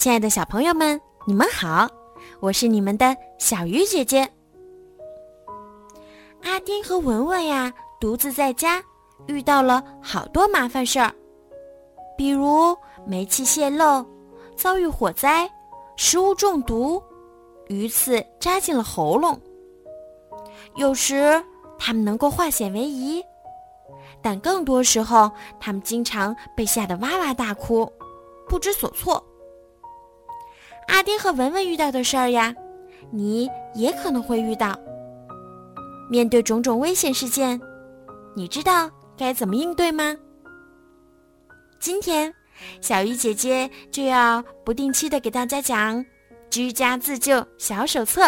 亲爱的小朋友们，你们好，我是你们的小鱼姐姐。阿丁和文文呀，独自在家，遇到了好多麻烦事儿，比如煤气泄漏、遭遇火灾、食物中毒、鱼刺扎进了喉咙。有时他们能够化险为夷，但更多时候，他们经常被吓得哇哇大哭，不知所措。阿丁和文文遇到的事儿呀，你也可能会遇到。面对种种危险事件，你知道该怎么应对吗？今天，小鱼姐姐就要不定期的给大家讲《居家自救小手册》。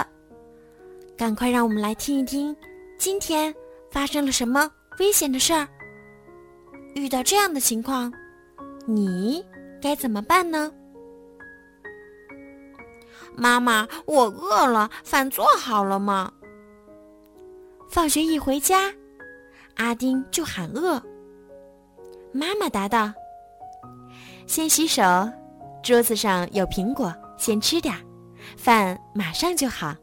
赶快让我们来听一听，今天发生了什么危险的事儿？遇到这样的情况，你该怎么办呢？妈妈，我饿了，饭做好了吗？放学一回家，阿丁就喊饿。妈妈答道：“先洗手，桌子上有苹果，先吃点儿，饭马上就好。”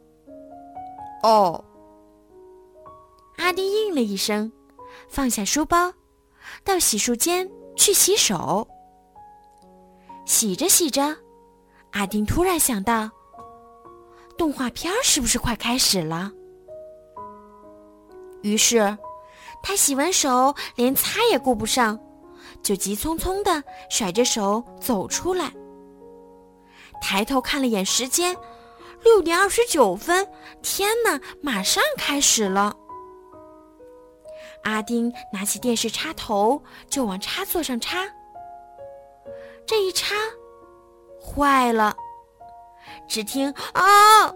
哦，阿丁应了一声，放下书包，到洗漱间去洗手。洗着洗着，阿丁突然想到。动画片是不是快开始了？于是，他洗完手连擦也顾不上，就急匆匆的甩着手走出来。抬头看了眼时间，六点二十九分。天哪，马上开始了！阿丁拿起电视插头就往插座上插，这一插，坏了。只听“啊”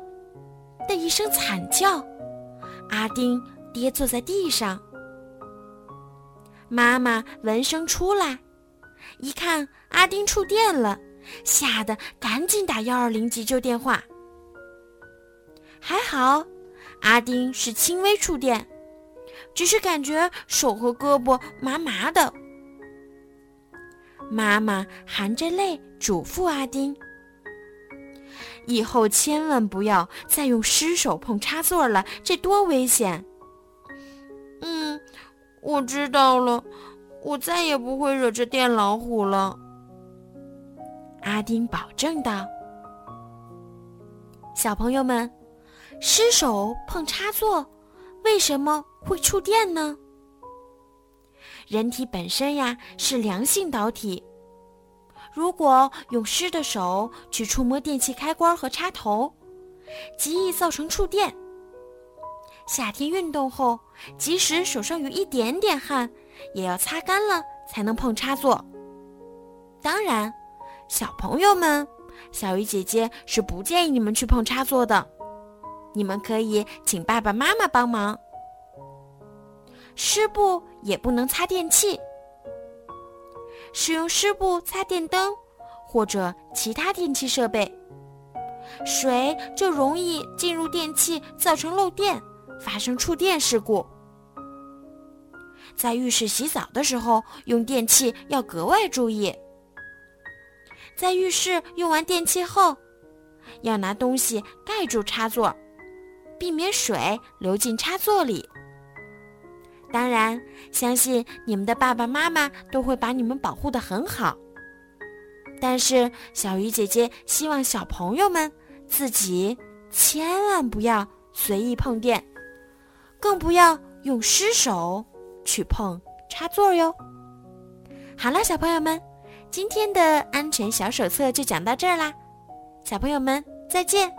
的一声惨叫，阿丁跌坐在地上。妈妈闻声出来，一看阿丁触电了，吓得赶紧打幺二零急救电话。还好，阿丁是轻微触电，只是感觉手和胳膊麻麻的。妈妈含着泪嘱咐阿丁。以后千万不要再用湿手碰插座了，这多危险！嗯，我知道了，我再也不会惹这电老虎了。阿丁保证道。小朋友们，湿手碰插座为什么会触电呢？人体本身呀是良性导体。如果用湿的手去触摸电器开关和插头，极易造成触电。夏天运动后，即使手上有一点点汗，也要擦干了才能碰插座。当然，小朋友们，小鱼姐姐是不建议你们去碰插座的。你们可以请爸爸妈妈帮忙。湿布也不能擦电器。使用湿布擦电灯或者其他电器设备，水就容易进入电器，造成漏电，发生触电事故。在浴室洗澡的时候，用电器要格外注意。在浴室用完电器后，要拿东西盖住插座，避免水流进插座里。当然，相信你们的爸爸妈妈都会把你们保护得很好。但是，小鱼姐姐希望小朋友们自己千万不要随意碰电，更不要用湿手去碰插座哟。好了，小朋友们，今天的安全小手册就讲到这儿啦，小朋友们再见。